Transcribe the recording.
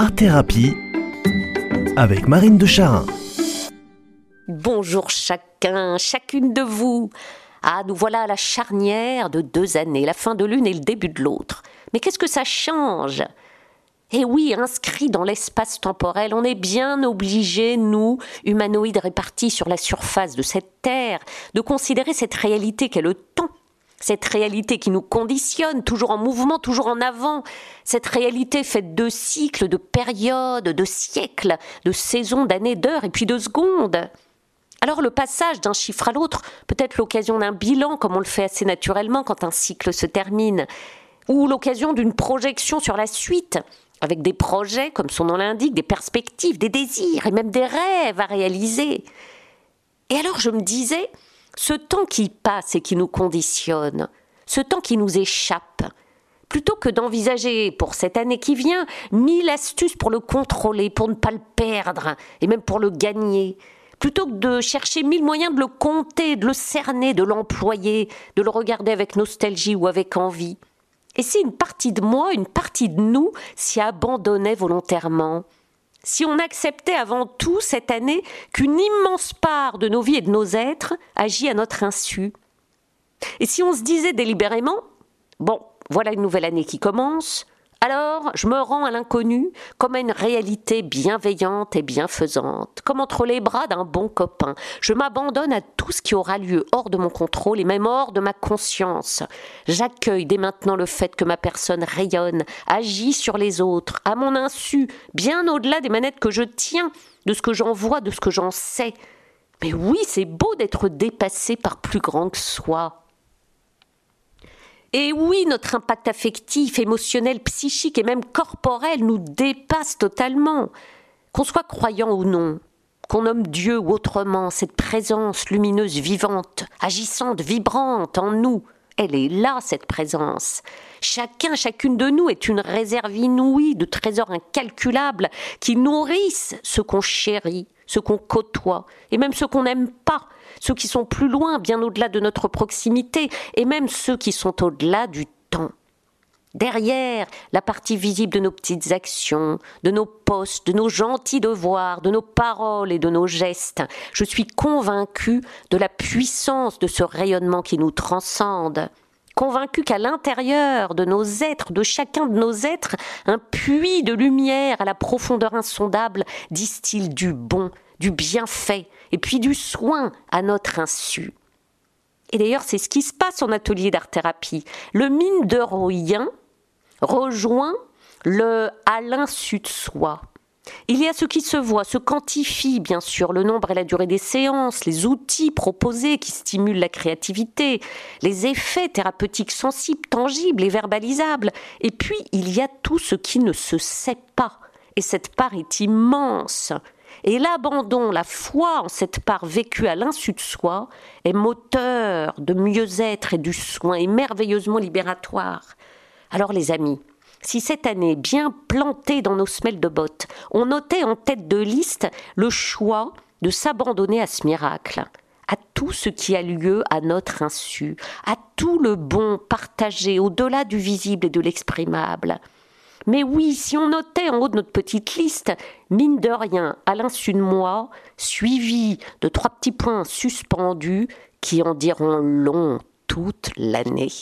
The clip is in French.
Art Thérapie avec Marine de Charin. Bonjour chacun, chacune de vous. Ah, nous voilà à la charnière de deux années, la fin de l'une et le début de l'autre. Mais qu'est-ce que ça change? Eh oui, inscrit dans l'espace temporel, on est bien obligés, nous, humanoïdes répartis sur la surface de cette Terre, de considérer cette réalité qu'est le temps cette réalité qui nous conditionne, toujours en mouvement, toujours en avant, cette réalité faite de cycles, de périodes, de siècles, de saisons, d'années, d'heures et puis de secondes. Alors le passage d'un chiffre à l'autre peut être l'occasion d'un bilan, comme on le fait assez naturellement quand un cycle se termine, ou l'occasion d'une projection sur la suite, avec des projets, comme son nom l'indique, des perspectives, des désirs et même des rêves à réaliser. Et alors je me disais, ce temps qui passe et qui nous conditionne, ce temps qui nous échappe, plutôt que d'envisager pour cette année qui vient mille astuces pour le contrôler, pour ne pas le perdre, et même pour le gagner, plutôt que de chercher mille moyens de le compter, de le cerner, de l'employer, de le regarder avec nostalgie ou avec envie. Et si une partie de moi, une partie de nous s'y abandonnait volontairement si on acceptait avant tout cette année qu'une immense part de nos vies et de nos êtres agit à notre insu. Et si on se disait délibérément, bon, voilà une nouvelle année qui commence, alors, je me rends à l'inconnu comme à une réalité bienveillante et bienfaisante, comme entre les bras d'un bon copain. Je m'abandonne à tout ce qui aura lieu hors de mon contrôle et même hors de ma conscience. J'accueille dès maintenant le fait que ma personne rayonne, agit sur les autres, à mon insu, bien au-delà des manettes que je tiens, de ce que j'en vois, de ce que j'en sais. Mais oui, c'est beau d'être dépassé par plus grand que soi. Et oui, notre impact affectif, émotionnel, psychique et même corporel nous dépasse totalement. Qu'on soit croyant ou non, qu'on nomme Dieu ou autrement, cette présence lumineuse, vivante, agissante, vibrante en nous, elle est là, cette présence. Chacun, chacune de nous est une réserve inouïe de trésors incalculables qui nourrissent ce qu'on chérit, ce qu'on côtoie, et même ce qu'on n'aime pas, ceux qui sont plus loin, bien au-delà de notre proximité, et même ceux qui sont au-delà du temps. Derrière la partie visible de nos petites actions, de nos postes, de nos gentils devoirs, de nos paroles et de nos gestes, je suis convaincu de la puissance de ce rayonnement qui nous transcende convaincu qu'à l'intérieur de nos êtres, de chacun de nos êtres, un puits de lumière à la profondeur insondable distille du bon, du bienfait, et puis du soin à notre insu. Et d'ailleurs, c'est ce qui se passe en atelier d'art-thérapie. Le mine de rejoint le à l'insu de soi. Il y a ce qui se voit, se quantifie bien sûr, le nombre et la durée des séances, les outils proposés qui stimulent la créativité, les effets thérapeutiques sensibles, tangibles et verbalisables. Et puis il y a tout ce qui ne se sait pas. Et cette part est immense. Et l'abandon, la foi en cette part vécue à l'insu de soi est moteur de mieux-être et du soin et merveilleusement libératoire. Alors les amis, si cette année, bien plantée dans nos semelles de bottes, on notait en tête de liste le choix de s'abandonner à ce miracle, à tout ce qui a lieu à notre insu, à tout le bon partagé au-delà du visible et de l'exprimable, mais oui, si on notait en haut de notre petite liste, mine de rien, à l'insu de moi, suivi de trois petits points suspendus qui en diront long toute l'année.